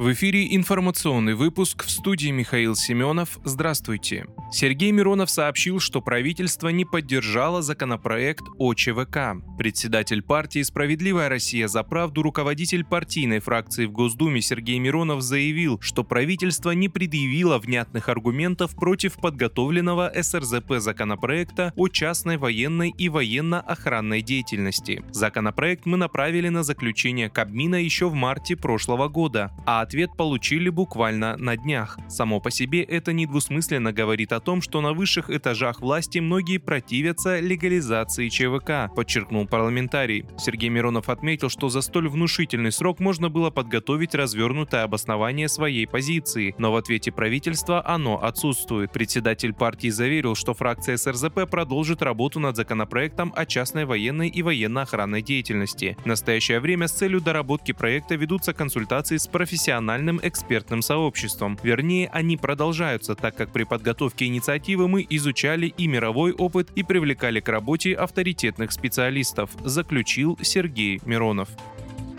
В эфире информационный выпуск в студии Михаил Семенов. Здравствуйте. Сергей Миронов сообщил, что правительство не поддержало законопроект о ЧВК. Председатель партии «Справедливая Россия за правду», руководитель партийной фракции в Госдуме Сергей Миронов заявил, что правительство не предъявило внятных аргументов против подготовленного СРЗП законопроекта о частной военной и военно-охранной деятельности. Законопроект мы направили на заключение Кабмина еще в марте прошлого года, а ответ получили буквально на днях. Само по себе это недвусмысленно говорит о том, что на высших этажах власти многие противятся легализации ЧВК, подчеркнул парламентарий. Сергей Миронов отметил, что за столь внушительный срок можно было подготовить развернутое обоснование своей позиции, но в ответе правительства оно отсутствует. Председатель партии заверил, что фракция СРЗП продолжит работу над законопроектом о частной военной и военно-охранной деятельности. В настоящее время с целью доработки проекта ведутся консультации с профессиональными профессиональным экспертным сообществом. Вернее, они продолжаются, так как при подготовке инициативы мы изучали и мировой опыт и привлекали к работе авторитетных специалистов, заключил Сергей Миронов.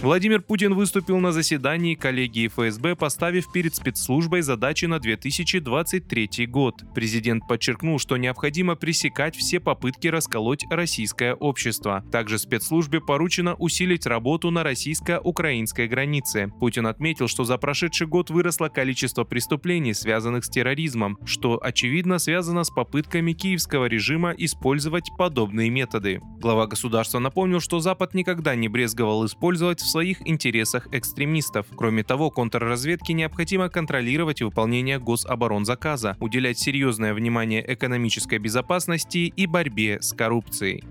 Владимир Путин выступил на заседании коллегии ФСБ, поставив перед спецслужбой задачи на 2023 год. Президент подчеркнул, что необходимо пресекать все попытки расколоть российское общество. Также спецслужбе поручено усилить работу на российско-украинской границе. Путин отметил, что за прошедший год выросло количество преступлений, связанных с терроризмом, что, очевидно, связано с попытками киевского режима использовать подобные методы. Глава государства напомнил, что Запад никогда не брезговал использовать в своих интересах экстремистов. Кроме того, контрразведке необходимо контролировать выполнение гособоронзаказа, уделять серьезное внимание экономической безопасности и борьбе с коррупцией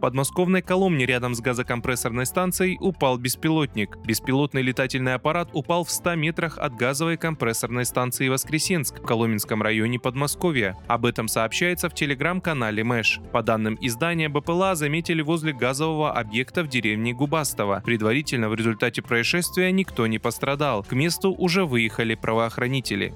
подмосковной Коломне рядом с газокомпрессорной станцией упал беспилотник. Беспилотный летательный аппарат упал в 100 метрах от газовой компрессорной станции Воскресенск в Коломенском районе Подмосковья. Об этом сообщается в телеграм-канале Мэш. По данным издания, БПЛА заметили возле газового объекта в деревне Губастово. Предварительно в результате происшествия никто не пострадал. К месту уже выехали правоохранители.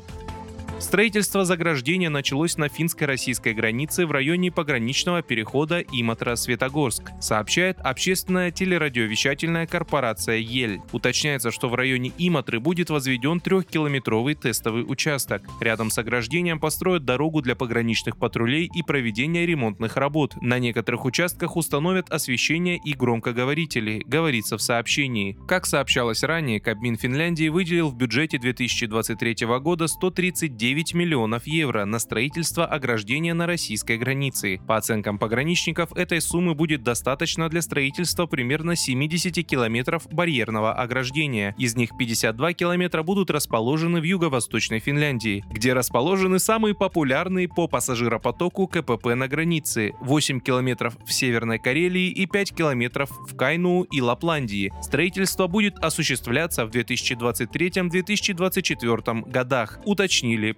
Строительство заграждения началось на финско-российской границе в районе пограничного перехода Иматра-Светогорск, сообщает общественная телерадиовещательная корпорация «Ель». Уточняется, что в районе Иматры будет возведен трехкилометровый тестовый участок. Рядом с ограждением построят дорогу для пограничных патрулей и проведения ремонтных работ. На некоторых участках установят освещение и громкоговорители, говорится в сообщении. Как сообщалось ранее, Кабмин Финляндии выделил в бюджете 2023 года 139 9 миллионов евро на строительство ограждения на российской границе. По оценкам пограничников, этой суммы будет достаточно для строительства примерно 70 километров барьерного ограждения. Из них 52 километра будут расположены в юго-восточной Финляндии, где расположены самые популярные по пассажиропотоку КПП на границе, 8 километров в Северной Карелии и 5 километров в Кайну и Лапландии. Строительство будет осуществляться в 2023-2024 годах, уточнили